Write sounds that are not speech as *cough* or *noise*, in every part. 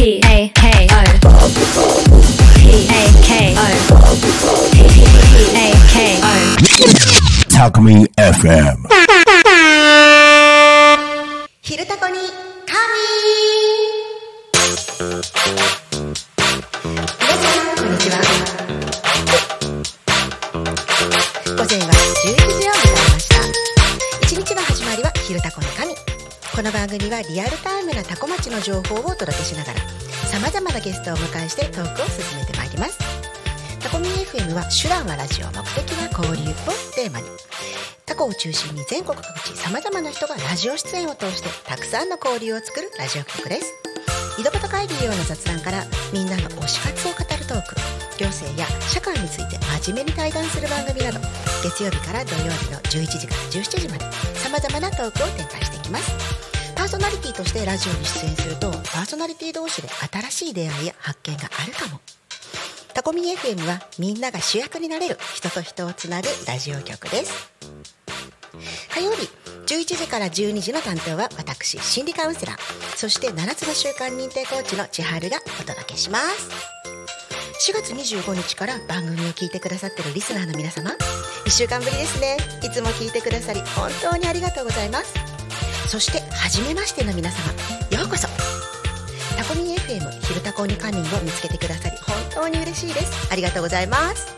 P A K O P A K O P A K O Talk FM. リアルタイムなタコ町の情報をお届けしながらさまざまなゲストをお迎えしてトークを進めてまいります。タコミン FM は手段はラジオ目的は交流をテーマに。タコを中心に全国各地さまざまな人がラジオ出演を通してたくさんの交流を作るラジオ局です。井戸端会議用の雑談からみんなの推し活を語るトーク。行政や社会について真面目に対談する番組など月曜日から土曜日の11時から17時までさまざまなトークを展開していきます。パーソナリティとしてラジオに出演するとパーソナリティ同士で新しい出会いや発見があるかも。タコミン FM はみんなが主役になれる人と人をつなぐラジオ局です。火曜日11時から12時の担当は私心理カウンセラー。そして7つの習慣認定コーチの千春がお届けします。4月25日から番組を聞いてくださってるリスナーの皆様。1週間ぶりですね。いつも聞いてくださり本当にありがとうございます。そして初めましての皆様ようこそ。タコミン FM 昼タコにカミンを見つけてくださり本当に嬉しいです。ありがとうございます。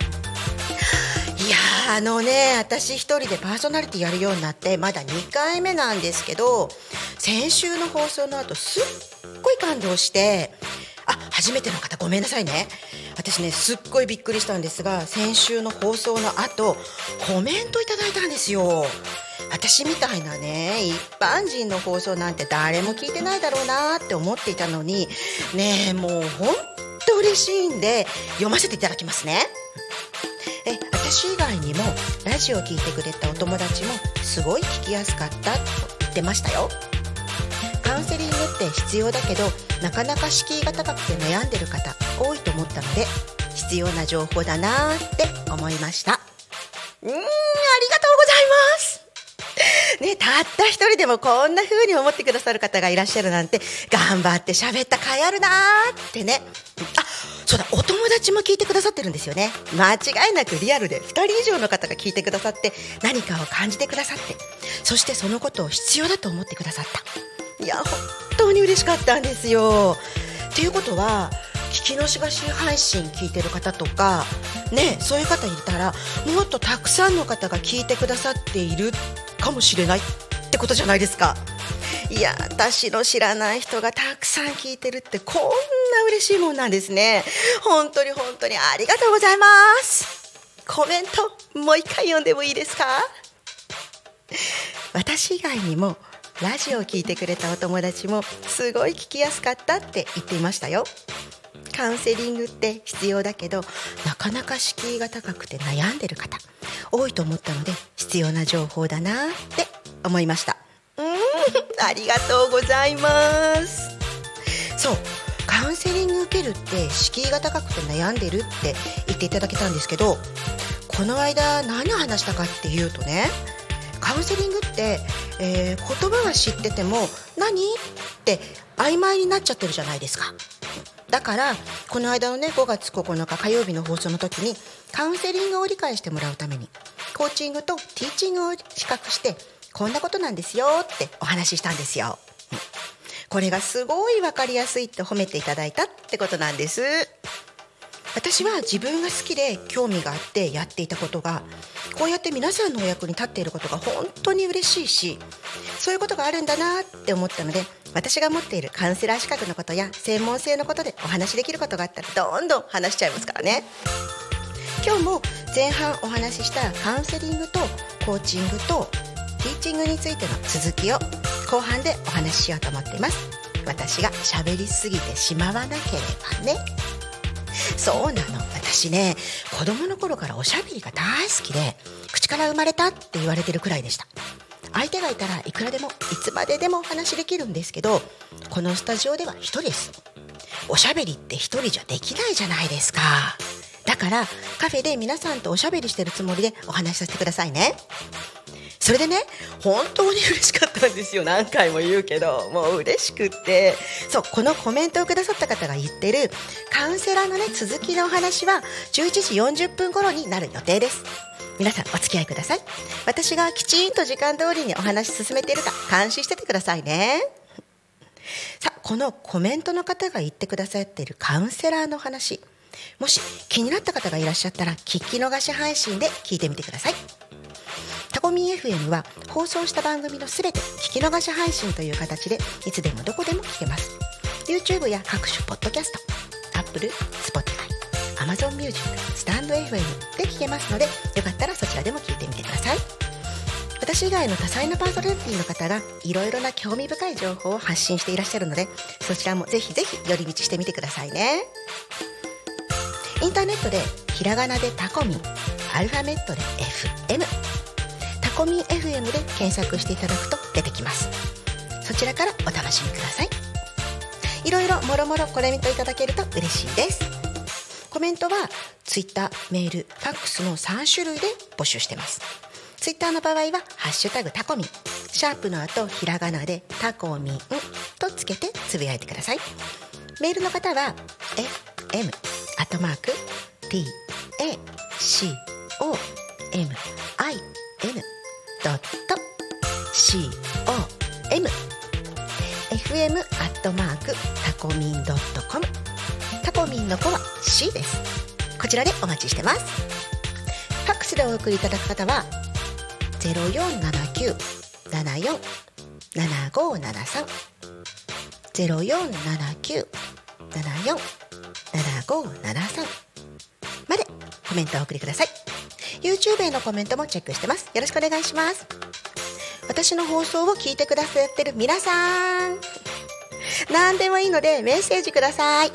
いやあのね私一人でパーソナリティやるようになってまだ2回目なんですけど先週の放送の後すっごい感動してあ初めての方ごめんなさいね。私ねすっごいびっくりしたんですが先週の放送の後コメントいただいたんですよ。私みたいなね一般人の放送なんて誰も聞いてないだろうなって思っていたのにねえもうほんと嬉しいんで読ませていただきますね。え私以外にもラジオを聞いてくれたお友達もすごい聞きやすかったと言ってましたよ。カウンセリングって必要だけどなかなか敷居が高くて悩んでる方多いと思ったので必要な情報だなって思いました。うーんありがとうございます。ね、たった一人でもこんな風に思ってくださる方がいらっしゃるなんて頑張って喋った甲斐あるなーってね。あそうだお友達も聞いてくださってるんですよね。間違いなくリアルで2人以上の方が聞いてくださって何かを感じてくださってそしてそのことを必要だと思ってくださった。いや本当に嬉しかったんですよ。っていうことは聞き逃しがし配信聞いてる方とかねそういう方いたらもっとたくさんの方が聞いてくださっている。かもしれないってことじゃないですか。いや私の知らない人がたくさん聞いてるってこんな嬉しいもんなんですね。本当に本当にありがとうございます。コメントもう一回読んでもいいですか？私以外にもラジオを聞いてくれたお友達もすごい聞きやすかったって言っていましたよ。カウンセリングって必要だけどなかなか敷居が高くて悩んでる方多いと思ったので必要な情報だなって思いました。うーん。ありがとうございます。そう。カウンセリング受けるって敷居が高くて悩んでるって言っていただけたんですけどこの間何を話したかっていうとねカウンセリングって、えー言葉は知ってても何って曖昧になっちゃってるじゃないですか。だからこの間のね5月9日火曜日の放送の時にカウンセリングを理解してもらうためにコーチングとティーチングを比較してこんなことなんですよってお話ししたんですよ。これがすごい分かりやすいって褒めていただいたってことなんです。私は自分が好きで興味があってやっていたことがこうやって皆さんのお役に立っていることが本当に嬉しいしそういうことがあるんだなって思ったので私が持っているカウンセラー資格のことや専門性のことでお話しできることがあったらどんどん話しちゃいますからね。今日も前半お話ししたカウンセリングとコーチングとティーチングについての続きを後半でお話ししようと思っています。私が喋りすぎてしまわなければね。そうなの。私ね子供の頃からおしゃべりが大好きで口から生まれたって言われてるくらいでした。相手がいたらいくらでもいつまででもお話できるんですけどこのスタジオでは一人です。おしゃべりって一人じゃできないじゃないですか。だからカフェで皆さんとおしゃべりしてるつもりでお話しさせてくださいね。それでね本当に嬉しかったんですよ。何回も言うけどもう嬉しくって。そうこのコメントをくださった方が言ってるカウンセラーのね続きのお話は11時40分頃になる予定です。皆さんお付き合いください。私がきちんと時間通りにお話進めているか監視しててくださいね。さあこのコメントの方が言ってくださっているカウンセラーの話。もし気になった方がいらっしゃったら聞き逃し配信で聞いてみてください。タコミン FM は放送した番組のすべて聞き逃し配信という形でいつでもどこでも聞けます。YouTube や各種ポッドキャスト Apple、Spotify、Amazon Music、スタンド FM で聞けますのでよかったらそちらでも聞いてみてください。私以外の多彩なパーソナリティの方がいろいろな興味深い情報を発信していらっしゃるのでそちらもぜひぜひ寄り道してみてくださいね。インターネットでひらがなでタコミンアルファベットで FM タコミン FM で検索していただくと出てきます。そちらからお楽しみください。いろいろもろもろコメントいただけると嬉しいです。コメントはツイッター、メール、ファックスの3種類で募集してます。ツイッターの場合は「ハッシュタグタコミン」シャープの後ひらがなで「タコミン」とつけてつぶやいてください。メールの方は fm アットマーク t a c o m i n ドット c o m fm アットマークタコミンドットコム。タコミンの子は C です。こちらでお待ちしてます。ファックスでお送りいただく方は0479747573 0479747573までコメントをお送りください。YouTube へのコメントもチェックしてます。よろしくお願いします。私の放送を聞いてくださってる皆さん何でもいいのでメッセージください。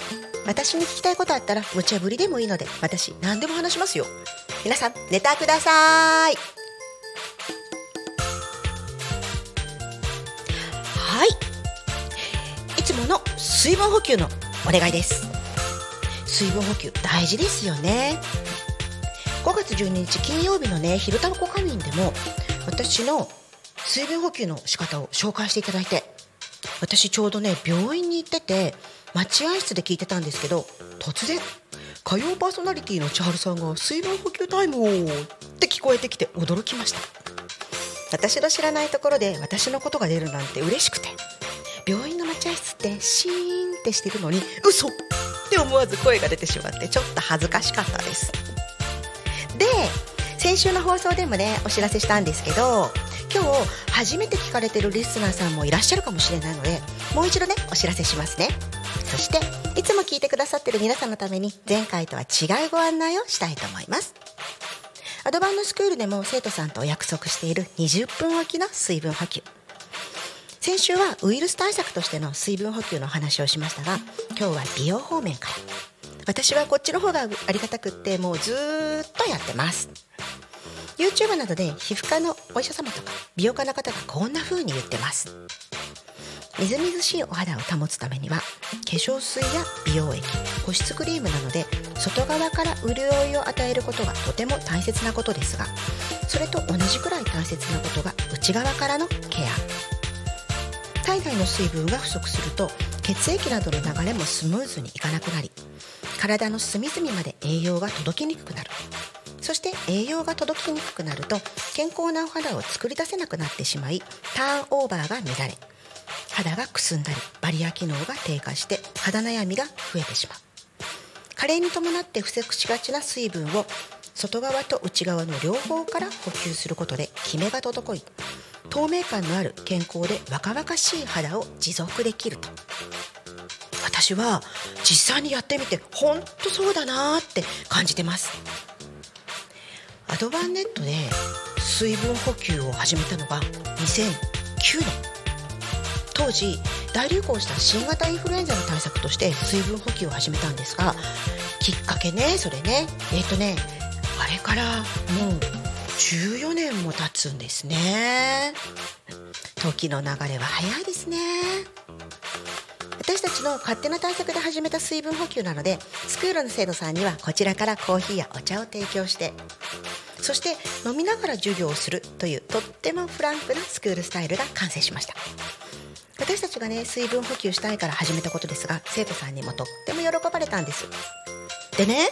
私に聞きたいことあったら無茶ぶりでもいいので私何でも話しますよ。皆さんネタください。はい。いつもの水分補給のお願いです。水分補給大事ですよね。5月12日金曜日のね昼タバコ仮眠でも私の水分補給の仕方を紹介していただいて私ちょうどね病院に行ってて待合室で聞いてたんですけど突然火曜パーソナリティの千春さんが水分補給タイムをって聞こえてきて驚きました。私の知らないところで私のことが出るなんて嬉しくて病院の待合室ってシーンってしてるのに嘘って思わず声が出てしまってちょっと恥ずかしかったです。で先週の放送でもねお知らせしたんですけど今日初めて聞かれてるリスナーさんもいらっしゃるかもしれないのでもう一度ねお知らせしますね。そしていつも聞いてくださってる皆さんのために前回とは違うご案内をしたいと思います。アドバンのスクールでも生徒さんとお約束している20分おきの水分補給。先週はウイルス対策としての水分補給の話をしましたが今日は美容方面から。私はこっちの方がありがたくってもうずっとやってます。YouTube などで皮膚科のお医者様とか美容家の方がこんな風に言ってます。みずみずしいお肌を保つためには化粧水や美容液保湿クリームなどで外側から潤いを与えることがとても大切なことですがそれと同じくらい大切なことが内側からのケア。体内の水分が不足すると血液などの流れもスムーズにいかなくなり体の隅々まで栄養が届きにくくなる。そして栄養が届きにくくなると健康なお肌を作り出せなくなってしまいターンオーバーが乱れ肌がくすんだりバリア機能が低下して肌悩みが増えてしまう。加齢に伴って不足しがちな水分を外側と内側の両方から補給することでキメが滞り透明感のある健康で若々しい肌を持続できると。私は実際にやってみて本当そうだなって感じてます。アドバンネットで水分補給を始めたのが2009年当時大流行した新型インフルエンザの対策として水分補給を始めたんですがきっかけねそれね。えっ、ー、とねあれからもう14年も経つんですね。時の流れは早いですね。私たちの勝手な対策で始めた水分補給なのでスクールの生徒さんにはこちらからコーヒーやお茶を提供してそして飲みながら授業をするというとってもフランクなスクールスタイルが完成しました。私たちがね水分補給したいから始めたことですが生徒さんにもとっても喜ばれたんです。でね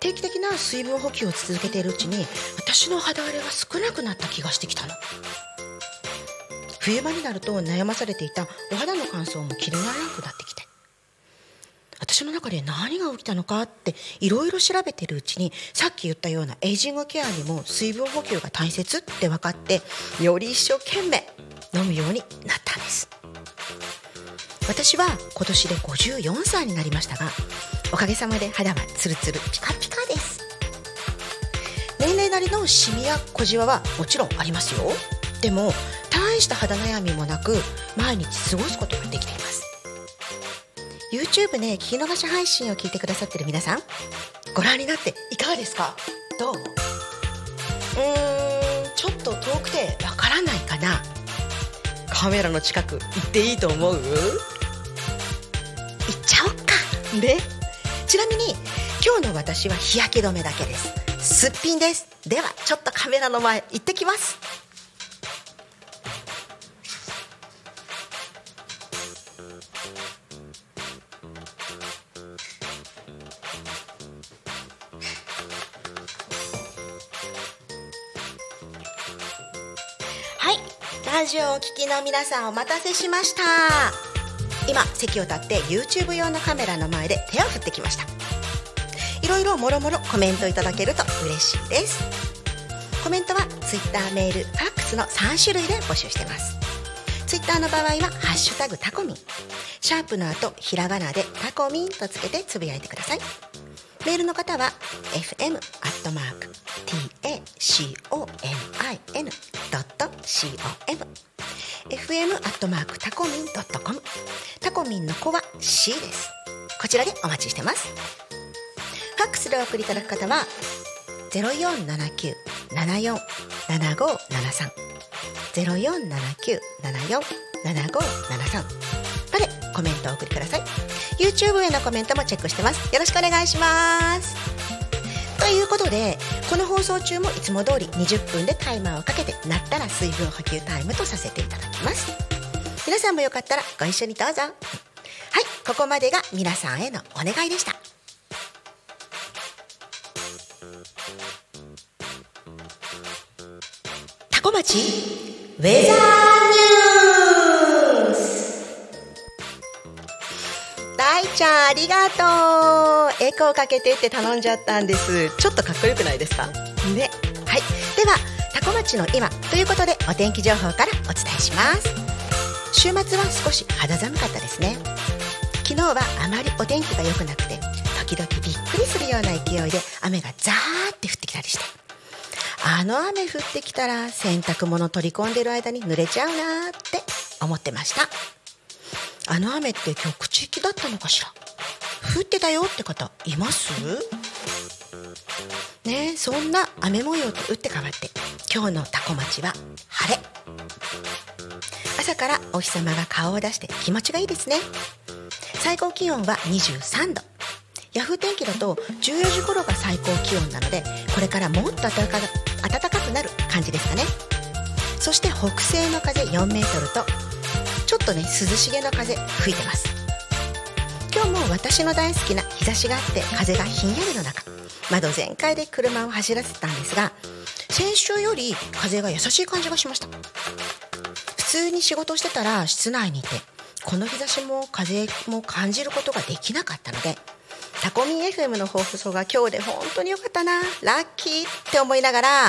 定期的な水分補給を続けているうちに私の肌荒れが少なくなった気がしてきたの。冬場になると悩まされていたお肌の乾燥も気にならなくなってきて私の中で何が起きたのかっていろいろ調べてるうちにさっき言ったようなエイジングケアにも水分補給が大切って分かってより一生懸命飲むようになったんです。私は今年で54歳になりましたがおかげさまで肌はツルツルピカピカです。年齢なりのシミや小じわはもちろんありますよ。でも大した肌悩みもなく毎日過ごすことができています。YouTube ね聞き逃し配信を聞いてくださってる皆さんご覧になっていかがですか？どう？うーんちょっと遠くてわからないかな。カメラの近く行っていいと思う？行っちゃおっか。ねちなみに今日の私は日焼け止めだけです。すっぴんです。ではちょっとカメラの前行ってきます。ジオをお聞きの皆さんお待たせしました。今席を立って YouTube 用のカメラの前で手を振ってきました。いろいろもろもろコメントいただけると嬉しいです。コメントは Twitter メールファックスの3種類で募集してます。ツイッターの場合は「ハッシュタグタコミン」シャープの後ひらがなでタコミンとつけてつぶやいてください。メールの方は fm コミン .com タコミンの子は C です。こちらでお待ちしてます。ファックスでお送りいただく方は0479747573 0479747573までコメントをお送りください。YouTube へのコメントもチェックしてます。よろしくお願いします。ということでこの放送中もいつも通り20分でタイマーをかけてなったら水分補給タイムとさせていただきます。皆さんもよかったらご一緒にどうぞ。はいここまでが皆さんへのお願いでした。タコ町ウェザーニュース。大ちゃんありがとう。エコーかけてって頼んじゃったんです。ちょっとかっこよくないですか？ね。はい。ではタコ町の今ということでお天気情報からお伝えします。週末は少し肌寒かったですね。昨日はあまりお天気が良くなくて時々びっくりするような勢いで雨がザーって降ってきたりして。あの雨降ってきたら洗濯物取り込んでる間に濡れちゃうなーって思ってました。あの雨って局地的だったのかしら？降ってたよって方います？ねそんな雨模様と打って変わって今日のタコ町は晴れ。朝からお日様が顔を出して気持ちがいいですね。最高気温は23度。ヤフー天気だと14時頃が最高気温なのでこれからもっと暖か暖かくなる感じですかね。そして北西の風4メートルとちょっとね涼しげな風吹いてます。今日も私の大好きな日差しがあって風がひんやりの中窓全開で車を走らせたんですが先週より風が優しい感じがしました。普通に仕事してたら室内にいてこの日差しも風も感じることができなかったのでタコミン FM の放送が今日で本当に良かったなラッキーって思いながら *sighs*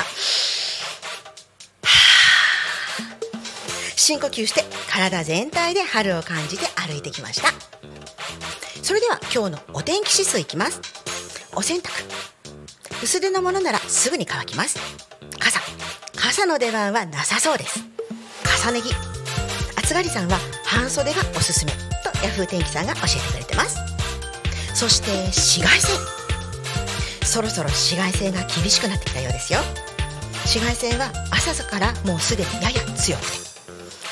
深呼吸して体全体で春を感じて歩いてきました。それでは今日のお天気指数いきます。お洗濯。薄手のものならすぐに乾きます。傘。傘の出番はなさそうです。重ね着。暑がりさんは半袖がおすすめ。とヤフー天気さんが教えてくれてます。そして紫外線。そろそろ紫外線が厳しくなってきたようですよ。紫外線は朝からもうすでにやや強くて。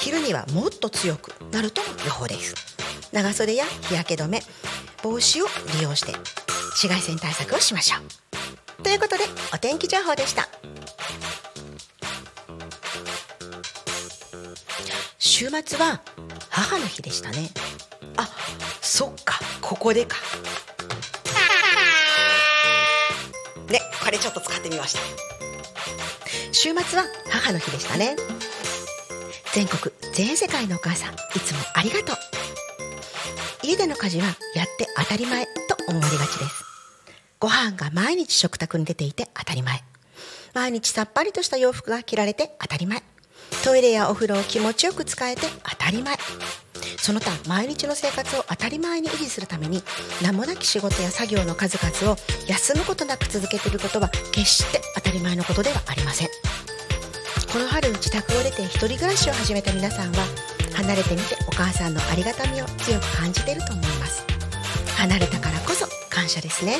昼にはもっと強くなるとの予報です。長袖や日焼け止め帽子を利用して紫外線対策をしましょう。ということでお天気情報でした。週末は母の日でしたね。あそっかここでか。ねこれちょっと使ってみました。週末は母の日でしたね。全国全世界のお母さんいつもありがとう。家での家事はやって当たり前と思われがちです。ご飯が毎日食卓に出ていて当たり前。毎日さっぱりとした洋服が着られて当たり前。トイレやお風呂を気持ちよく使えて当たり前。その他毎日の生活を当たり前に維持するために名もなき仕事や作業の数々を休むことなく続けていることは決して当たり前のことではありません。この春自宅を出て一人暮らしを始めた皆さんは離れてみてお母さんのありがたみを強く感じていると思います。離れたからこそ感謝ですね。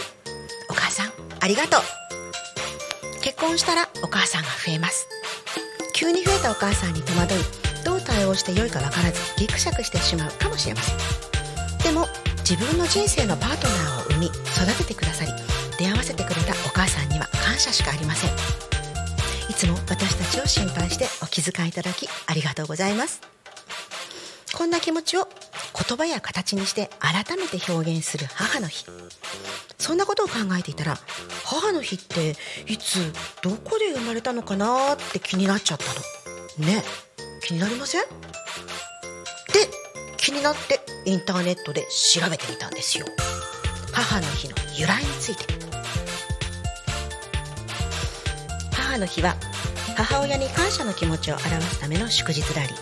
お母さんありがとう。結婚したらお母さんが増えます。急に増えたお母さんに戸惑いどう対応してよいか分からずギクシャクしてしまうかもしれません。でも自分の人生のパートナーを産み育ててくださり出会わせてくれたお母さんには感謝しかありません。いつも私たちを心配してお気遣いいただきありがとうございます。こんな気持ちを言葉や形にして改めて表現する母の日。そんなことを考えていたら母の日っていつどこで生まれたのかなって気になっちゃったの。ね気になりません？で気になってインターネットで調べてみたんですよ。母の日の由来について。母の日は母親に感謝の気持ちを表すための祝日であり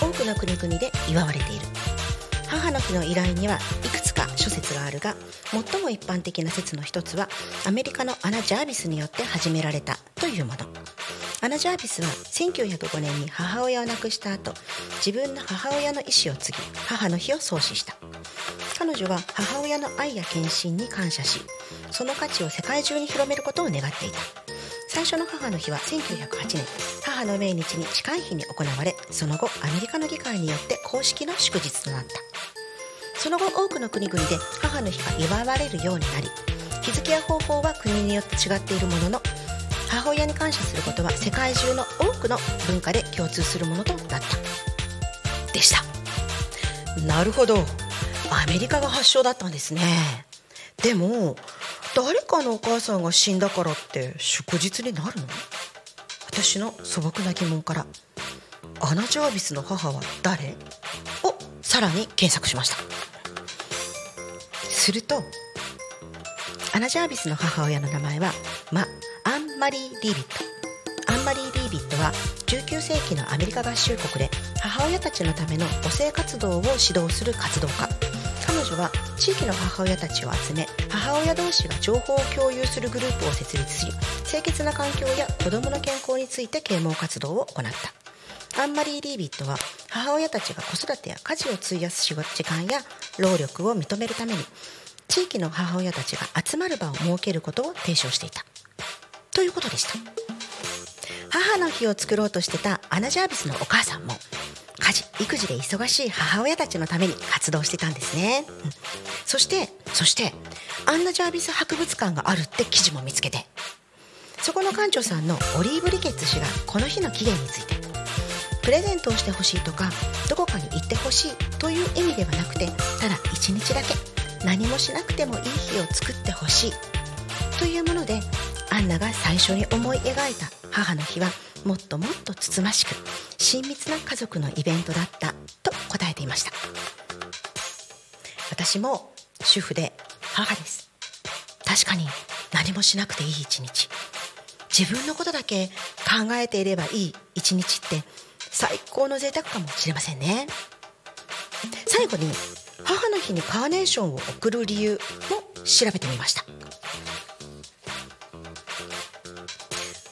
多くの国々で祝われている。母の日の依頼にはいくつか諸説があるが最も一般的な説の一つはアメリカのアナ・ジャービスによって始められたというもの。アナ・ジャービスは1905年に母親を亡くした後自分の母親の意思を継ぎ母の日を創始した。彼女は母親の愛や献身に感謝しその価値を世界中に広めることを願っていた。最初の母の日は1908年です。母の命日に近い日に行われその後アメリカの議会によって公式の祝日となった。その後多くの国々で母の日が祝われるようになり日付や方法は国によって違っているものの母親に感謝することは世界中の多くの文化で共通するものとなった。でした。なるほど。アメリカが発祥だったんですね。でも誰かのお母さんが死んだからって祝日になるの？私の素朴な疑問からアナ・ジャービスの母は誰？をさらに検索しました。するとアナ・ジャービスの母親の名前はマ・アンマリー・リービット。アンマリー・リービットは19世紀のアメリカ合衆国で母親たちのための母性活動を指導する活動家。彼女は地域の母親たちを集め母親同士が情報を共有するグループを設立し清潔な環境や子どもの健康について啓蒙活動を行った。アンマリー・リービットは母親たちが子育てや家事を費やす時間や労力を認めるために地域の母親たちが集まる場を設けることを提唱していた。ということでした。母の日を作ろうとしてたアナ・ジャービスのお母さんも家事育児で忙しい母親たちのために活動してたんですね、うん、そしてそしてアンナ・ジャービス博物館があるって記事も見つけてそこの館長さんのオリーブ・リケッツ氏がこの日の起源についてプレゼントをしてほしいとかどこかに行ってほしいという意味ではなくてただ一日だけ何もしなくてもいい日を作ってほしいというものでアンナが最初に思い描いた母の日はもっともっとつつましく親密な家族のイベントだったと答えていました。私も主婦で母です。確かに何もしなくていい一日。自分のことだけ考えていればいい一日って最高の贅沢かもしれませんね。最後に母の日にカーネーションを贈る理由も調べてみました。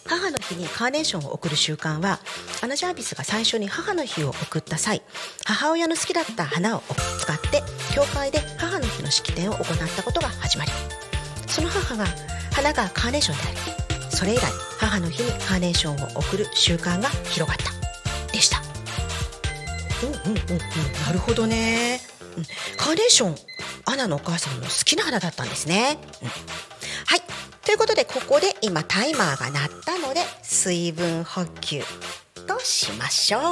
母の日にカーネーションを贈る習慣はアナ・ジャービスが最初に母の日を贈った際母親の好きだった花を使って教会で母の日の式典を行ったことが始まりその母が花がカーネーションでありそれ以来母の日にカーネーションを贈る習慣が広がったでした。うんうんうんうん。なるほどね、うん、カーネーションアナのお母さんの好きな花だったんですね、うん、はいということでここで今タイマーが鳴ったので水分補給としましょう。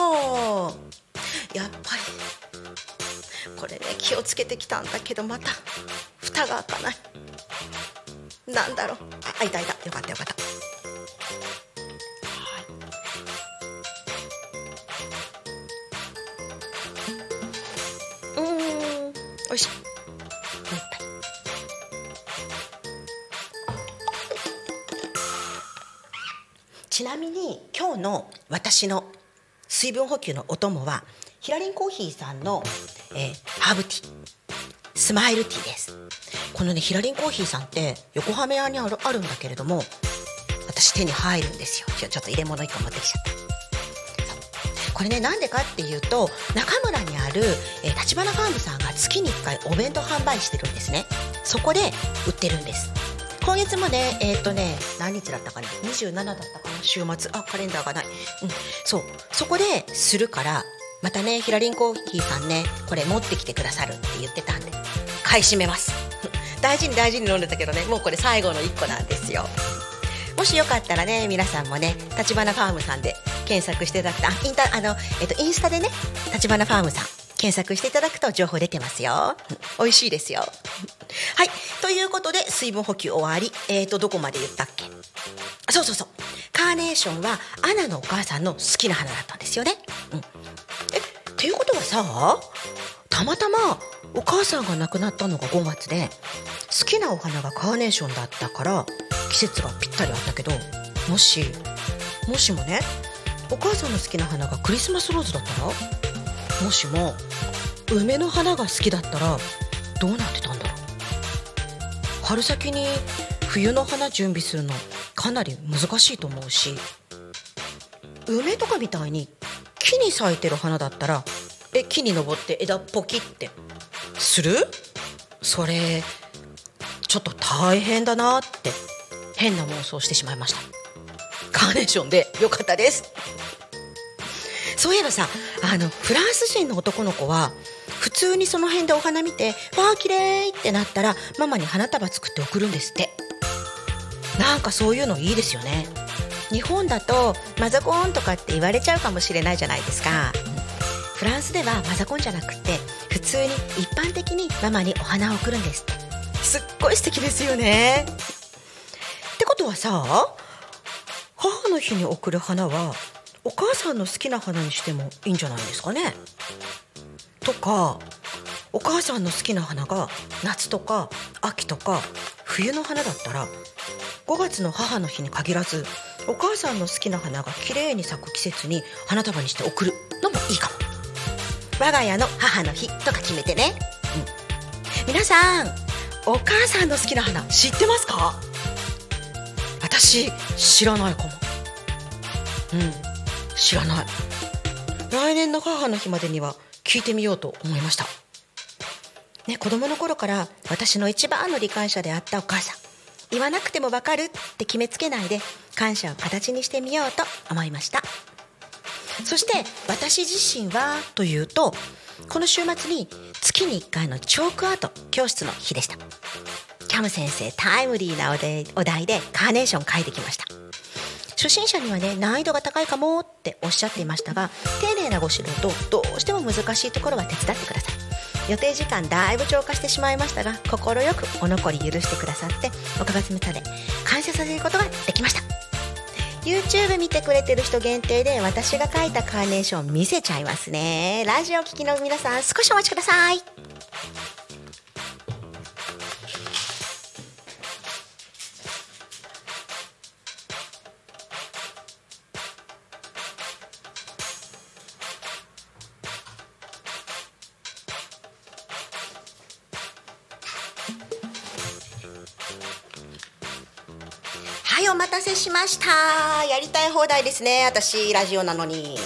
やっぱりこれね気をつけてきたんだけどまた蓋が開かない。なんだろう。あ開いた開いた。よかったよかった。の私の水分補給のお供はヒラリンコーヒーさんの、えーハーブティー。スマイルティーです。このねヒラリンコーヒーさんって横浜屋にあるあるんだけれども私手に入るんですよ。今日ちょっと入れ物一個持ってきちゃった。これねなんでかっていうと中村にあるえー立花ファームさんが月に1回お弁当販売してるんですね。そこで売ってるんです。今月もねえっ、とね何日だったかな？27だったかな？週末。あカレンダーがない、うん、そう。そこでするからまたねヒラリンコーヒーさんねこれ持ってきてくださるって言ってたんで買い占めます。*laughs* 大事に大事に飲んでたけどねもうこれ最後の1個なんですよ。もしよかったらね皆さんもね立花ファームさんで検索していただくとあインタあの、えっと、インスタでね立花ファームさん検索していただくと情報出てますよ。美味しいですよ。はい。ということで水分補給終わり。えっ、とどこまで言ったっけ？そうそうそう。カーネーションはアナのお母さんの好きな花だったんですよね、うん、えっていうことはさたまたまお母さんが亡くなったのが5月で好きなお花がカーネーションだったから季節がぴったりあったけどもしもしもねお母さんの好きな花がクリスマスローズだったら？もしも梅の花が好きだったらどうなってたんだろう？春先に冬の花準備するのかなり難しいと思うし梅とかみたいに木に咲いてる花だったらえ木に登って枝ポキってする？それちょっと大変だなって変な妄想してしまいました。カーネーションでよかったです。そういえばさあのフランス人の男の子は普通にその辺でお花見て「わあ綺麗ってなったらママに花束作って送るんですって。なんかそういうのいいですよね。日本だとマザコンとかって言われちゃうかもしれないじゃないですか。フランスではマザコンじゃなくて普通に一般的にママにお花を送るんですって。すっごい素敵ですよね。ってことはさ母の日に贈る花はお母さんの好きな花にしてもいいんじゃないですかね？とかお母さんの好きな花が夏とか秋とか冬の花だったら5月の母の日に限らずお母さんの好きな花が綺麗に咲く季節に花束にして贈る。のもいいかも。我が家の母の日とか決めてね、うん、皆さんお母さんの好きな花知ってますか？私知らないかも。うん。知らない。来年の母の日までには聞いてみようと思いました。ね子供の頃から私の一番の理解者であったお母さん。言わなくてもわかるって決めつけないで感謝を形にしてみようと思いました。そして私自身はというとこの週末に月に1回のチョークアート教室の日でした。キャム先生タイムリーなお題お題でカーネーション描いてきました。初心者にはね難易度が高いかもっておっしゃっていましたが丁寧なご指導とどうしても難しいところは手伝ってください。予定時間だいぶ超過してしまいましたが快くお残り許してくださっておかげさまで感謝させることができました。YouTube 見てくれてる人限定で私が描いたカーネーション見せちゃいますね。ラジオ聴きの皆さん少しお待ちください。ました。やりたい放題ですね。私ラジオなのに。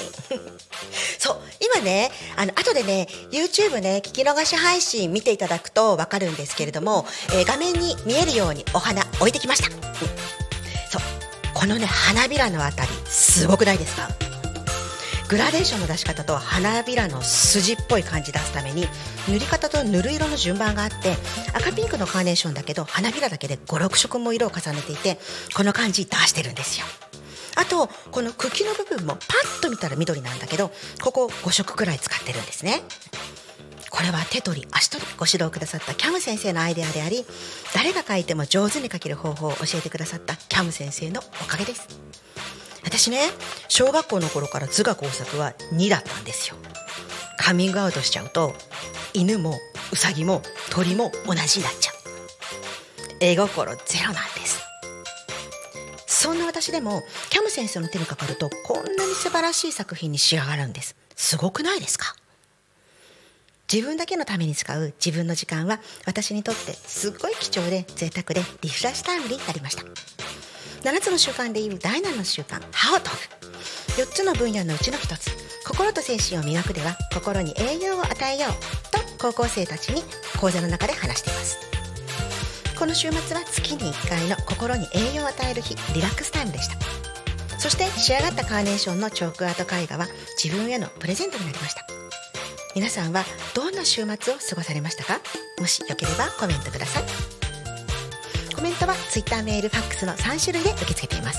*laughs* そう今ねあの後でね YouTube ね聞き逃し配信見ていただくと分かるんですけれども、えー画面に見えるようにお花置いてきました、うん。そうこのね花びらのあたりすごくないですか？グラデーションの出し方と花びらの筋っぽい感じ出すために塗り方と塗る色の順番があって赤ピンクのカーネーションだけど花びらだけで56色も色を重ねていてこの感じ出してるんですよ。あとこの茎の部分もパッと見たら緑なんだけどここ5色くらい使ってるんですね。これは手取り足取りご指導くださったキャム先生のアイデアであり誰が描いても上手に描ける方法を教えてくださったキャム先生のおかげです。私ね小学校の頃から図画工作は2だったんですよ。カミングアウトしちゃうと犬もウサギも鳥も同じになっちゃう。絵心ゼロなんです。そんな私でもキャム先生の手にかかるとこんなに素晴らしい作品に仕上がるんです。すごくないですか？自分だけのために使う自分の時間は私にとってすっごい貴重で贅沢でリフレッシュタイムになりました。7つの習慣でいう第7の習慣。歯を研ぐ4つの分野のうちの1つ。心と精神を磨くでは心に栄養を与えようと高校生たちに講座の中で話しています。この週末は月に1回の心に栄養を与える日リラックスタイムでした。そして仕上がったカーネーションのチョークアート絵画は自分へのプレゼントになりました。皆さんはどんな週末を過ごされましたか？もしよければコメントください。コメントは Twitter メールファックスの3種類で受け付けています。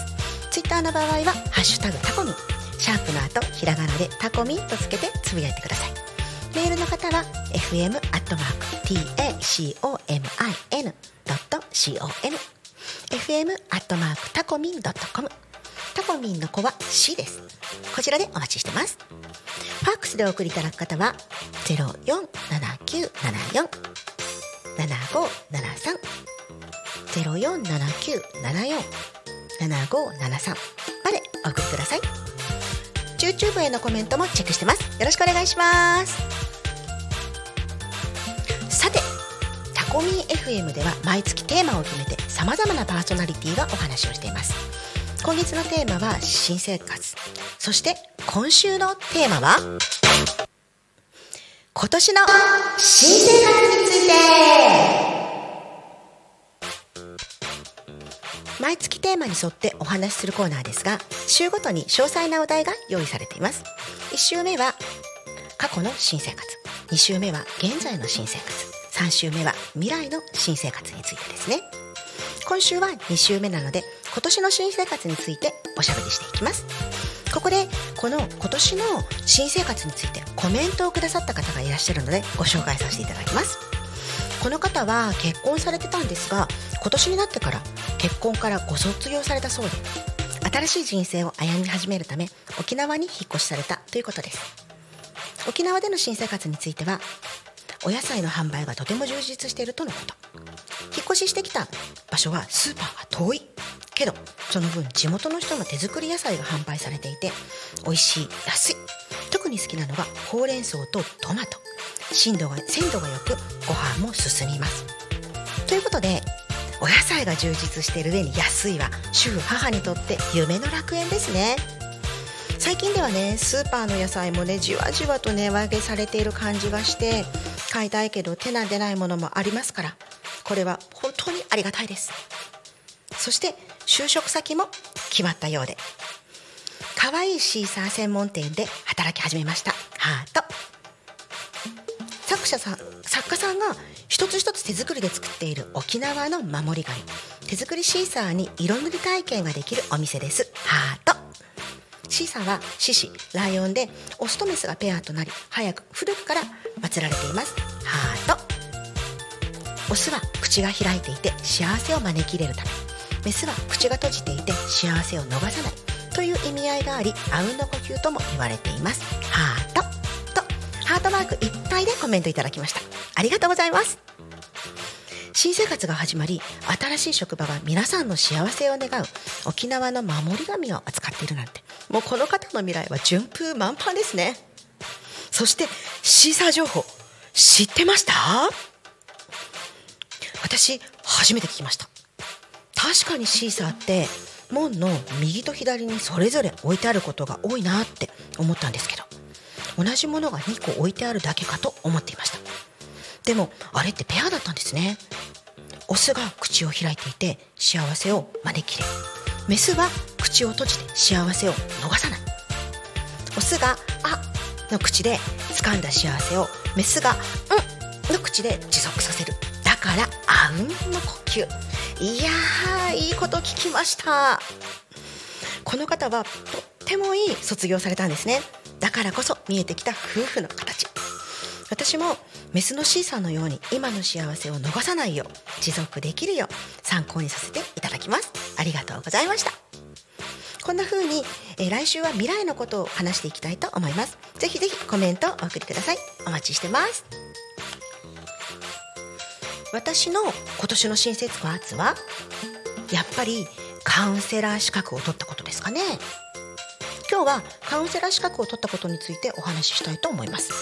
Twitter の場合は「ハッシュタグタコミン」シャープの後ひらがなでタコミンとつけてつぶやいてください。メールの方は fm.tacomin.com fm アットマークタコミンタコミンの子は C です。こちらでお待ちしてます。ファックスでお送りいただく方は047974 7573 0479747573までお送りください。YouTube へのコメントもチェックしてます。よろしくお願いします。さてタコミン FM では毎月テーマを決めてさまざまなパーソナリティがお話をしています。今月のテーマは新生活。そして今週のテーマは今年の新生活について。毎月テーマに沿ってお話しするコーナーですが週ごとに詳細なお題が用意されています。1週目は過去の新生活。2週目は現在の新生活。3週目は未来の新生活についてですね。今週は2週目なので今年の新生活についておしゃべりしていきます。ここでこの今年の新生活についてコメントをくださった方がいらっしゃるのでご紹介させていただきます。この方は結婚されてたんですが今年になってから結婚からご卒業されたそうで新しい人生を歩み始めるため沖縄に引っ越しされたということです。沖縄での新生活についてはお野菜の販売がとても充実しているとのこと。引っ越ししてきた場所はスーパーが遠い。けどその分地元の人の手作り野菜が販売されていて美味しい安い。特に好きなのがほうれん草とトマト。鮮度が鮮度がよくご飯も進みます。ということでお野菜が充実している上に安いは主婦母にとって夢の楽園ですね。最近ではねスーパーの野菜もねじわじわと値上げされている感じがして買いたいけど手が出ないものもありますからこれは本当にありがたいです。そして就職先も決まったようで可愛いシーサー専門店で働き始めました。ハート。作者さん作家さんが一つ一つ手作りで作っている沖縄の守り神手作りシーサーに色塗り体験ができるお店です。ハート。シーサーは獅子ライオンでオスとメスがペアとなり早く古くから祀られています。ハート。オスは口が開いていて幸せを招き入れるためメスは口が閉じていて幸せを逃さないという意味合いがありあうんの呼吸とも言われています。ハート。ハートマークいっぱいでコメントいただきました。ありがとうございます。新生活が始まり新しい職場が皆さんの幸せを願う沖縄の守り神を扱っているなんてもうこの方の未来は順風満帆ですね。そしてシーサー情報知ってました？私初めて聞きました。確かにシーサーって門の右と左にそれぞれ置いてあることが多いなって思ったんですけど同じものが2個置いてあるだけかと思っていました。でもあれってペアだったんですね。オスが口を開いていて幸せを招きれメスは口を閉じて幸せを逃さない。オスが「あ」の口で掴んだ幸せをメスが「うん」の口で持続させる。だから「あうん」の呼吸。いやーいいこと聞きました。この方はとってもいい卒業されたんですね。だからこそ見えてきた夫婦の形。私もメスの C さんのように今の幸せを逃さないよう持続できるよう参考にさせていただきます。ありがとうございました。こんな風に、えー来週は未来のことを話していきたいと思います。ぜひぜひコメントをお送りください。お待ちしてます。私の今年の新設パーツはやっぱりカウンセラー資格を取ったことですかね。今日はカウンセラー資格を取ったことについてお話ししたいと思います。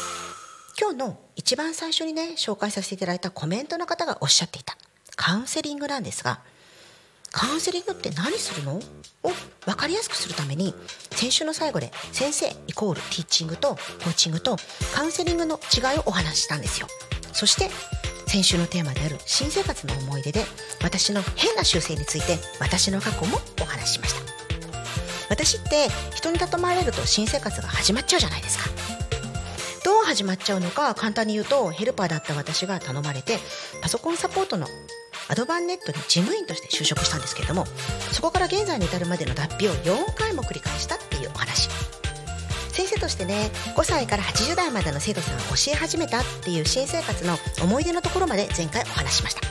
今日の一番最初にね紹介させていただいたコメントの方がおっしゃっていた。カウンセリングなんですがカウンセリングって何するの？を分かりやすくするために先週の最後で先生イコールティーチングとコーチングとカウンセリングの違いをお話ししたんですよ。そして先週のテーマである新生活の思い出で私の変な習性について私の過去もお話ししました。私って人に頼まれると新生活が始まっちゃうじゃないですか。どう始まっちゃうのか簡単に言うとヘルパーだった私が頼まれてパソコンサポートのアドバンネットに事務員として就職したんですけれどもそこから現在に至るまでの脱皮を4回も繰り返したっていうお話。先生としてね5歳から80代までの生徒さんを教え始めたっていう新生活の思い出のところまで前回お話ししました。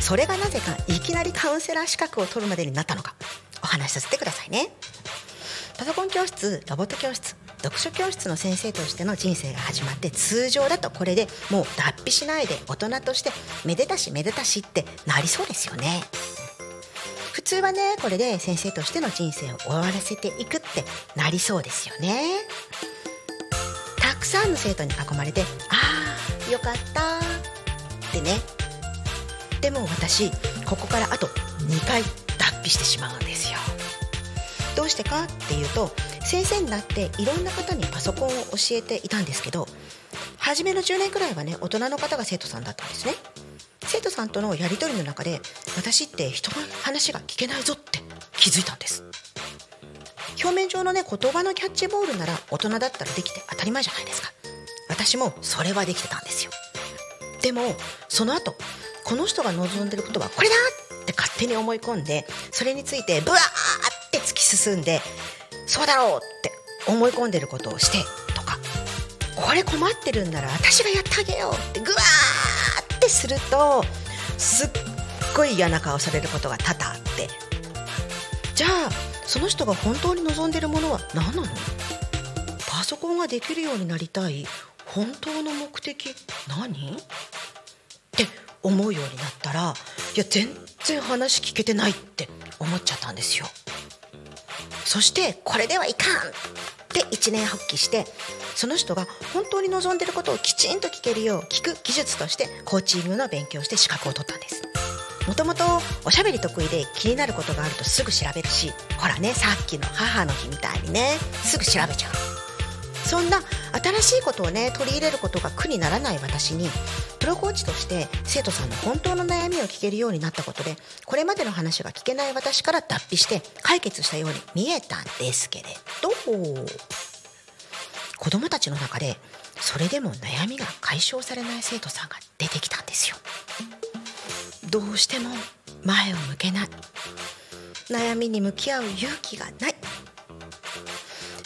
それがなぜかいきなりカウンセラー資格を取るまでになったのか。お話しさせてくださいね。パソコン教室ロボット教室読書教室の先生としての人生が始まって通常だと。これでもう脱皮しないで大人としてめでたしめでたしってなりそうですよね。普通はねこれで先生としての人生を終わらせていくってなりそうですよね。たくさんの生徒に囲まれて「ああよかった」ってね。でも私ここからあと2回脱皮してしまうんですよ。どうしてかっていうと先生になっていろんな方にパソコンを教えていたんですけど初めの10年くらいはね大人の方が生徒さんだったんですね。生徒さんとのやり取りの中で私って人の話が聞けないぞって気づいたんです。表面上のね言葉のキャッチボールなら大人だったらできて当たり前じゃないですか。私もそれはできてたんですよ。でもその後この人が望んでることはこれだって勝手に思い込んでそれについてブワーって突き進んでそうだろうって思い込んでることをしてとかこれ困ってるんなら私がやってあげようってグワーってするとすっごい嫌な顔されることが多々あって。じゃあその人が本当に望んでるものは何なの？パソコンができるようになりたい。本当の目的何？って思うようになったらや全然話聞けてないって思っちゃったんですよ。そしてこれではいかんって一年発起してその人が本当に望んでることをきちんと聞けるよう聞く技術としてコーチングの勉強をして資格を取ったんですもともとおしゃべり得意で気になることがあるとすぐ調べるしほらねさっきの母の日みたいにねすぐ調べちゃうそんな新しいことをね取り入れることが苦にならない私にプロコーチとして生徒さんの本当の悩みを聞けるようになったことでこれまでの話が聞けない私から脱皮して解決したように見えたんですけれど。子供たちの中でそれでも悩みが解消されない生徒さんが出てきたんですよ。どうしても前を向けない。悩みに向き合う勇気がない。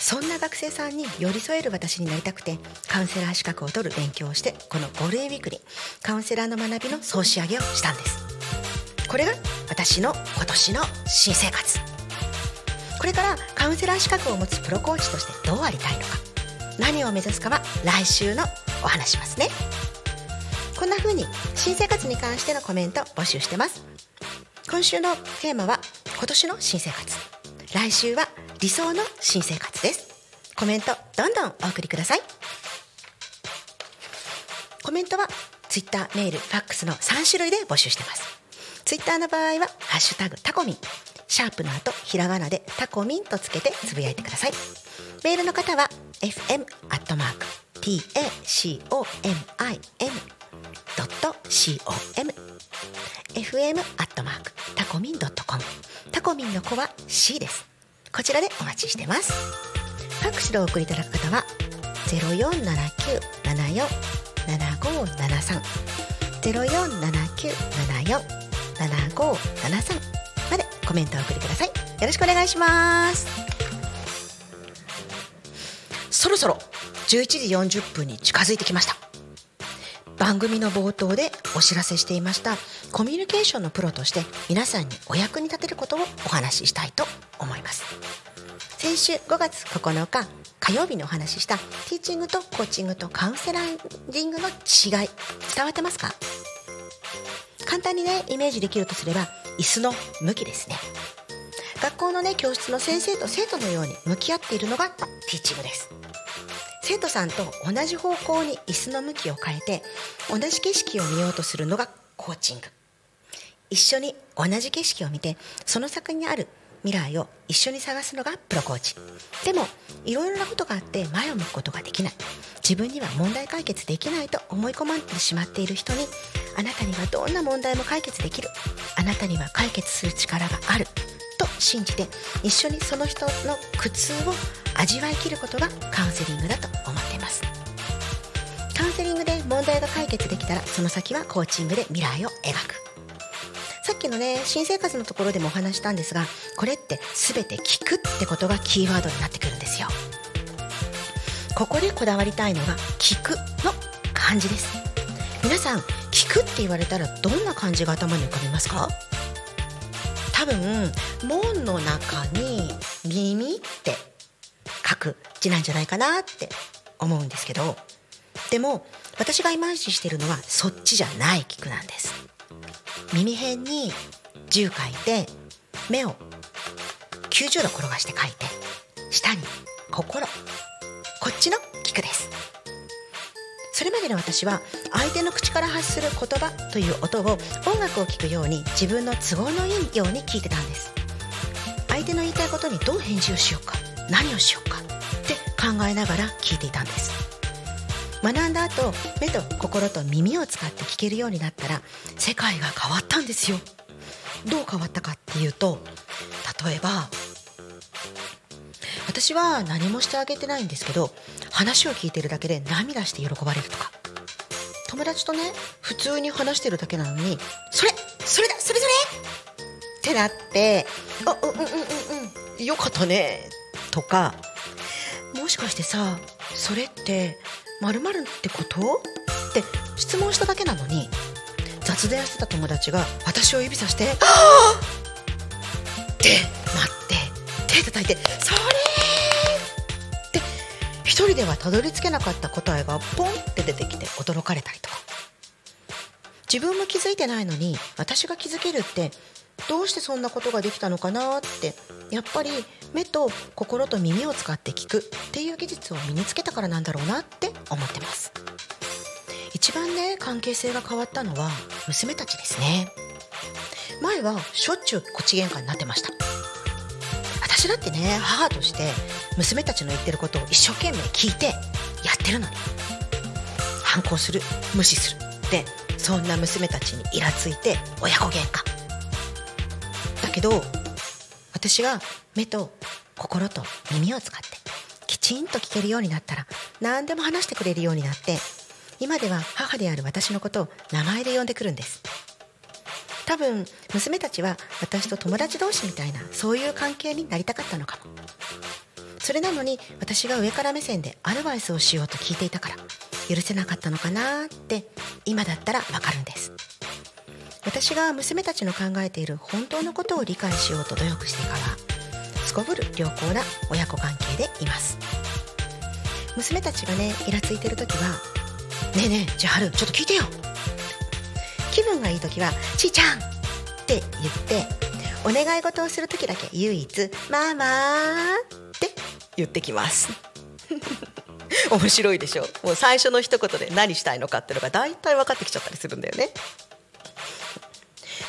そんな学生さんに寄り添える私になりたくてカウンセラー資格を取る勉強をしてこのゴールデンウィークにカウンセラーの学びの総仕上げをしたんです。これが私の今年の新生活。これからカウンセラー資格を持つプロコーチとしてどうありたいのか何を目指すかは来週のお話しますね。こんな風に新生活に関してのコメント募集してます。今週のテーマは今年の新生活。来週は理想の新生活です。コメントどんどんお送りください。コメントは Twitter、メール、ファックスの3種類で募集してます。Twitter の場合は「ハッシュタグタコミン」シャープの後ひらがなでタコミンとつけてつぶやいてください。メールの方は fm アットマーク tacomin.com fm アットマークタコミン .com タコミンの子は C です。こちらでお待ちしてます。ファクシでお送りいただく方は0479747573 0479747573までコメントをお送りください。よろしくお願いします。そろそろ11時40分に近づいてきました。番組の冒頭でお知らせしていましたコミュニケーションのプロとして皆さんにお役に立てることをお話ししたいと思います。先週5月9日火曜日にお話ししたティーチングとコーチングとカウンセラリングの違い伝わってますか？簡単にねイメージできるとすれば椅子の向きですね。学校のね教室の先生と生徒のように向き合っているのがティーチングです。生徒さんと同じ方向に椅子の向きを変えて同じ景色を見ようとするのがコーチング。一緒に同じ景色を見てその先にある未来を一緒に探すのがプロコーチ。でもいろいろなことがあって前を向くことができない。自分には問題解決できないと思い込まれてしまっている人にあなたにはどんな問題も解決できる。あなたには解決する力がある。信じて一緒にその人の苦痛を味わい切ることがカウンセリングだと思っています。カウンセリングで問題が解決できたらその先はコーチングで未来を描く。さっきのね新生活のところでもお話したんですがこれって全て聞くってことがキーワードになってくるんですよ。ここでこだわりたいのが聞くの漢字です。皆さん聞くって言われたらどんな漢字が頭に浮かびますか？多分門の中に耳って書く字なんじゃないかなって思うんですけどでも私がイマージしてるのはそっちじゃない聞くなんです。耳辺に10書いて目を90度転がして書いて下に心こっちの聞くです。それまでの私は相手の口から発する言葉という音を音楽を聴くように自分の都合のいいように聞いてたんです。相手の言いたいことにどう返事をしようか何をしようかって考えながら聞いていたんです。学んだ後目と心と耳を使って聞けるようになったら世界が変わったんですよ。どう変わったかっていうと例えば私は何もしてあげてないんですけど話を聞いてるだけで涙して喜ばれるとか友達とね普通に話してるだけなのにそれそれだそれそれってなってあうんうんうんうんうんよかったねとかもしかしてさそれってまるってこと？って質問しただけなのに雑談してた友達が私を指さして「はあ!」って待って手叩いて「それ!」一人ではたどり着けなかった答えがポンって出てきて驚かれたりとか。自分も気づいてないのに私が気づけるってどうしてそんなことができたのかなってやっぱり目と心と耳を使って聞くっていう技術を身につけたからなんだろうなって思ってます。一番ね関係性が変わったのは娘たちですね。前はしょっちゅうこち喧嘩になってました。私だってね母として娘たちの言ってることを一生懸命聞いてやってるのに。反抗する無視する。でそんな娘たちにイラついて親子喧嘩。だけど私が目と心と耳を使ってきちんと聞けるようになったら何でも話してくれるようになって今では母である私のことを名前で呼んでくるんです。多分娘たちは私と友達同士みたいなそういう関係になりたかったのかも。それなのに私が上から目線でアドバイスをしようと聞いていたから許せなかったのかなって今だったらわかるんです。私が娘たちの考えている本当のことを理解しようと努力してからすこぶる良好な親子関係でいます。娘たちがねイラついてる時は「ねえねえ千春ちょっと聞いてよ」気分がいい時は「ちーちゃん」って言ってお願い事をする時だけ唯一「ママ」って言ってきます。*laughs* 面白いでしょ。もう最初の一言で何したいのかっていうのが大体分かってきちゃったりするんだよね。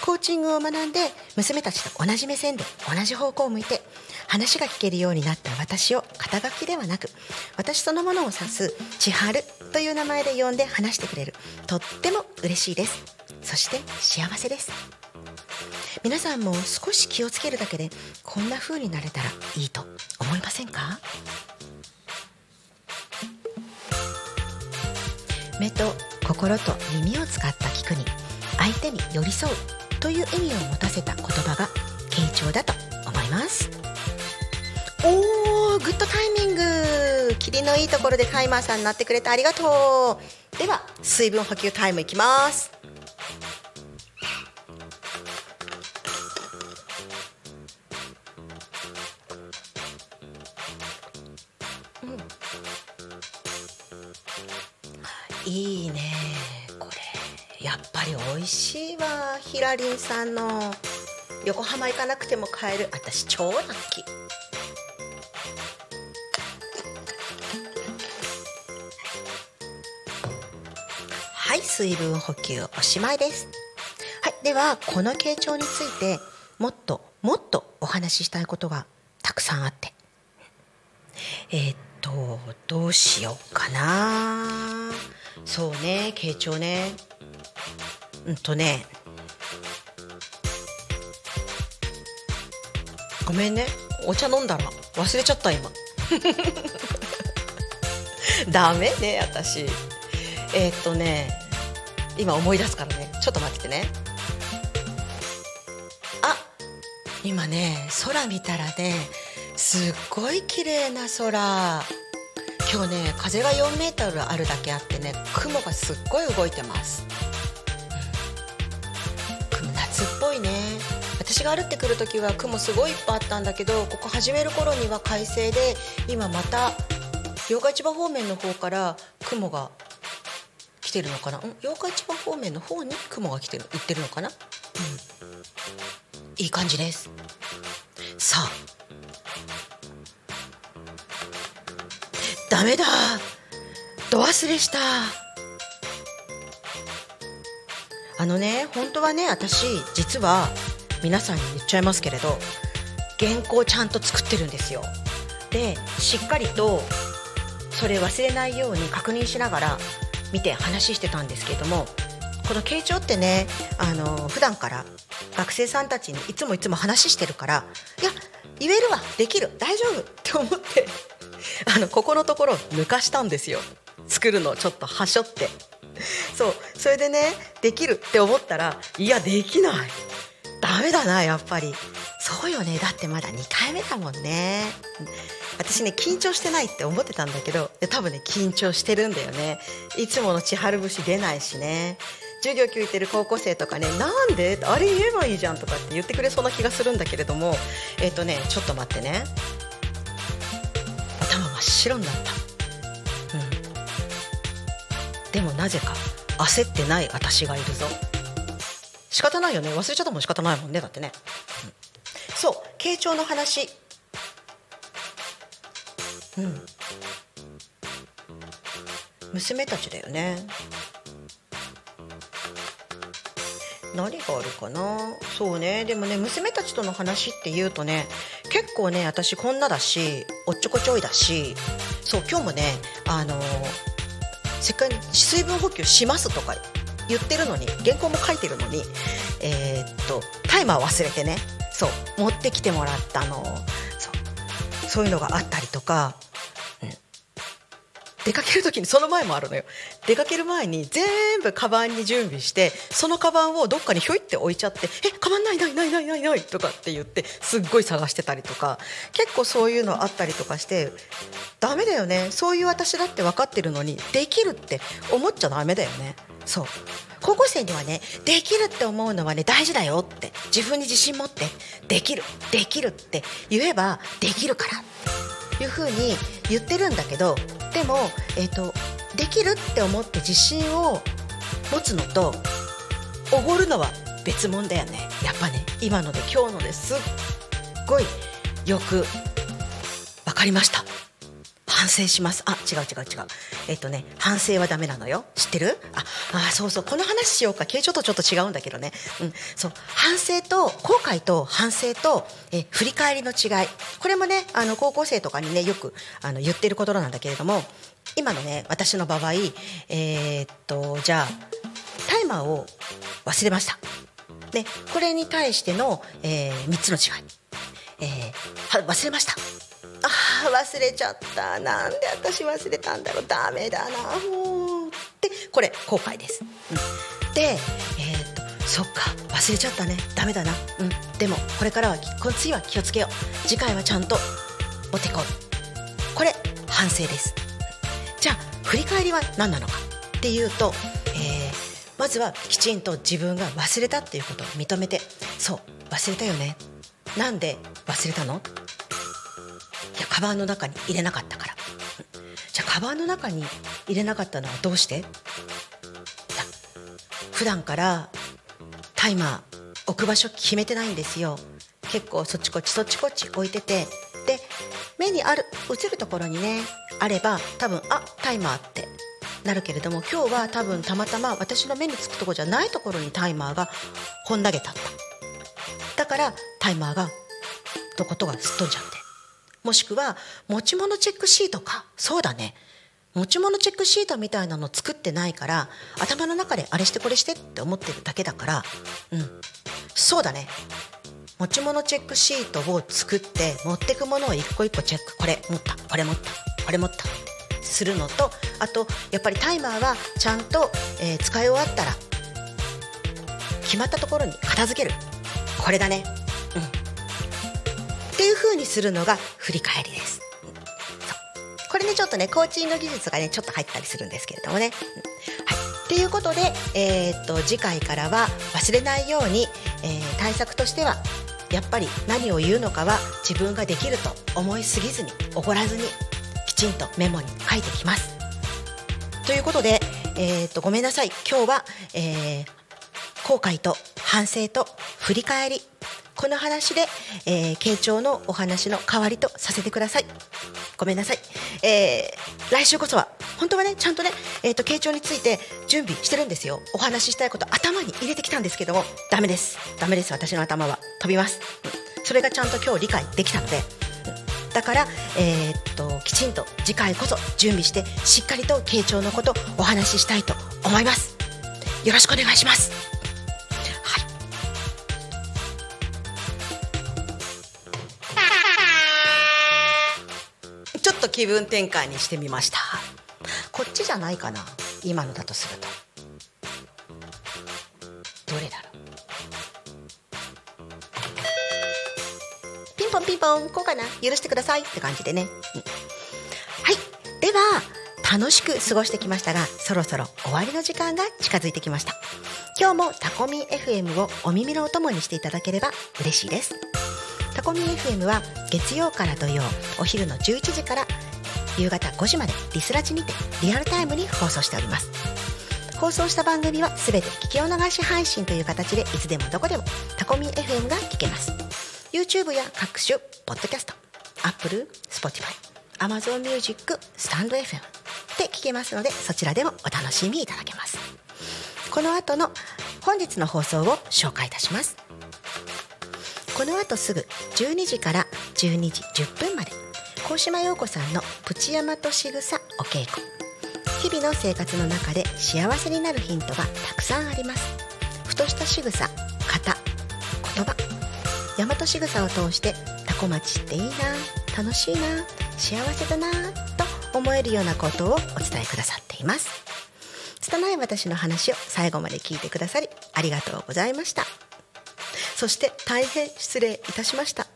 コーチングを学んで娘たちと同じ目線で同じ方向を向いて話が聞けるようになった私を肩書きではなく私そのものを指す千春という名前で呼んで話してくれる。とっても嬉しいです。そして幸せです。皆さんも少し気をつけるだけでこんな風になれたらいいと思いませんか？目と心と耳を使った聞くに相手に寄り添うという意味を持たせた言葉が傾聴だと思います。おーグッドタイミング。霧のいいところでタイマーさんになってくれてありがとう。では水分補給タイムいきます。ひらりんさんの横浜行かなくても買える私超ラッキー。はい水分補給おしまいです。はいではこの傾聴についてもっともっとお話ししたいことがたくさんあって。えーっとどうしようかな。そうね傾聴ね。うんとねごめんね。お茶飲んだら忘れちゃった今。*laughs* ダメね私。えーっとね今思い出すからね。ちょっと待っててね。あ今ね空見たらねすっごい綺麗な空。今日ね風が4メートルあるだけあってね雲がすっごい動いてます、夏っぽいね。私が歩ってくる時は雲すごいいっぱいあったんだけどここ始める頃には快晴で今また八日市場方面の方から雲が来てるのかな、八日市場方面の方に雲が来てる行ってるのかな、うん、いい感じです。さあ。ダメだ。ど忘れした。あのね本当はね私実は皆さんに言っちゃいますけれど原稿ちゃんと作ってるんですよ。でしっかりとそれ忘れないように確認しながら見て話してたんですけれどもこの傾聴ってねあの普段から学生さんたちにいつもいつも話してるからいや言えるわできる大丈夫って思って *laughs* あのここのところ抜かしたんですよ。作るのちょっとはしょって。そうそれでねできるって思ったらいやできない。ダメだなやっぱり。そうよね。だってまだ2回目だもんね。私ね緊張してないって思ってたんだけど多分ね緊張してるんだよね。いつもの千春節出ないしね。授業聞いてる高校生とかねなんで？あれ言えばいいじゃんとかって言ってくれそうな気がするんだけれども。えっ、とねちょっと待ってね。頭真っ白になった、うん、でもなぜか焦ってない私がいるぞ。仕方ないよね。忘れちゃったもん仕方ないもんね。だってね、うん、そう。傾聴の話。うん。娘たちだよね。何があるかな。そうね。でもね娘たちとの話っていうとね結構ね私こんなだしおっちょこちょいだしそう今日もねあのせっかく水分補給しますとか言ってるのに原稿も書いてるのにえー、っとタイマー忘れてねそう持ってきてもらったのそうそういうのがあったりとか、うん、出かける時にその前もあるのよ。出かける前に全部カバンに準備してそのカバンをどっかにひょいって置いちゃって「えカバンないないないないないない」とかって言ってすっごい探してたりとか結構そういうのあったりとかしてダメだよね。そういう私だって分かってるのにできるって思っちゃダメだよね。そう。高校生にはねできるって思うのはね大事だよって。自分に自信持って。できる。できるって言えばできるからって。いうふうに言ってるんだけどでも、えーと、できるって思って自信を持つのとおごるのは別物だよね。やっぱね今ので今日のですっごいよく分かりました。反省します。あ違う違う違う。えっとね反省はダメなのよ。知ってる？ああそうそう。この話しようか。形状とちょっと違うんだけどね。うん。そう。反省と後悔と反省とえ振り返りの違い。これもねあの高校生とかにねよくあの言ってることなんだけれども今のね私の場合えー、っとじゃあタイマーを忘れました。でこれに対しての、えー、3つの違い、えー、忘れました。あ忘れちゃった。なんで私忘れたんだろう。ダメだな。もうってこれ後悔です、うん、でえー、っとそっか。忘れちゃったね。ダメだな。うん。でもこれからはこの次は気をつけよう。次回はちゃんと持ってこう。これ反省です。じゃあ振り返りは何なのか。っていうと、えーまずはきちんと自分が忘れたっていうことを認めて。そう忘れたよね。なんで忘れたの？いやカバンの中に入れなかったから。じゃあカバンの中に入れなかったのはどうして？普段からタイマー置く場所決めてないんですよ。結構そっちこっちそっちこっち置いてて。で目にある映るところにねあれば多分あタイマーってなるけれども今日は多分たまたま私の目につくとこじゃないところにタイマーがほん投げた。だからタイマーがとことがすっ飛んじゃって。もしくは持ち物チェックシートか。そうだね。持ち物チェックシートみたいなの作ってないから頭の中であれしてこれしてって思ってるだけだから。うん。そうだね。持ち物チェックシートを作って持ってくものを一個一個チェック。これ持った。これ持った。これ持った。するのとあとやっぱりタイマーはちゃんと、えー、使い終わったら決まったところに片付ける。これだね。うん。っていう風にするのが振り返りです。これねちょっとねコーチング技術がねちょっと入ったりするんですけれどもね、はい。っていうことで、えー、っと次回からは忘れないように、えー、対策としてはやっぱり何を言うのかは自分ができると思いすぎずにおごらずにきちんとメモに書いてきます。ということで、えー、とごめんなさい。今日は、えー、後悔と反省と振り返りこの話で、えー、傾聴のお話の代わりとさせてください。ごめんなさい。えー、来週こそは本当はねちゃんとねえっ、ー、と傾聴について準備してるんですよ。お話ししたいこと頭に入れてきたんですけどもダメです。ダメです私の頭は飛びます。それがちゃんと今日理解できたので。だから、えー、っときちんと次回こそ準備してしっかりと傾聴のことお話ししたいと思いますよろしくお願いしますと気分転換にしてみました。こっちじゃないかな今のだとすると。どれだろう？ピンポンピンポンこうかな？許してください。って感じでね、うん、はい。では楽しく過ごしてきましたがそろそろ終わりの時間が近づいてきました。今日もタコミ FM をお耳のお供にしていただければ嬉しいです。コミ FM は月曜から土曜お昼の11時から夕方5時までリスラジにてリアルタイムに放送しております。放送した番組は全て聞き流し配信という形でいつでもどこでもタコミ FM が聞けます。YouTube や各種ポッドキャスト Apple、Spotify、Amazon Music、スタンド FM で聞けますのでそちらでもお楽しみいただけます。この後の本日の放送を紹介いたします。この後すぐ12時から12時10分まで高島陽子さんのプチヤマとしぐさお稽古。日々の生活の中で幸せになるヒントがたくさんあります。ふとした仕草型言葉。大和仕草を通してタコ町っていいな楽しいな幸せだなと思えるようなことをお伝えくださっています。拙い私の話を最後まで聞いてくださりありがとうございました。そして大変失礼いたしました。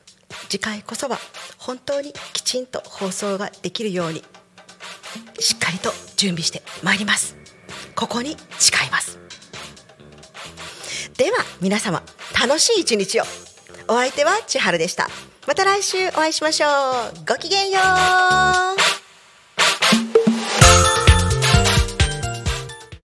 次回こそは本当にきちんと放送ができるようにしっかりと準備してまいります。ここに誓います。では皆様楽しい一日を。お相手は千春でした。また来週お会いしましょう。ごきげんよう。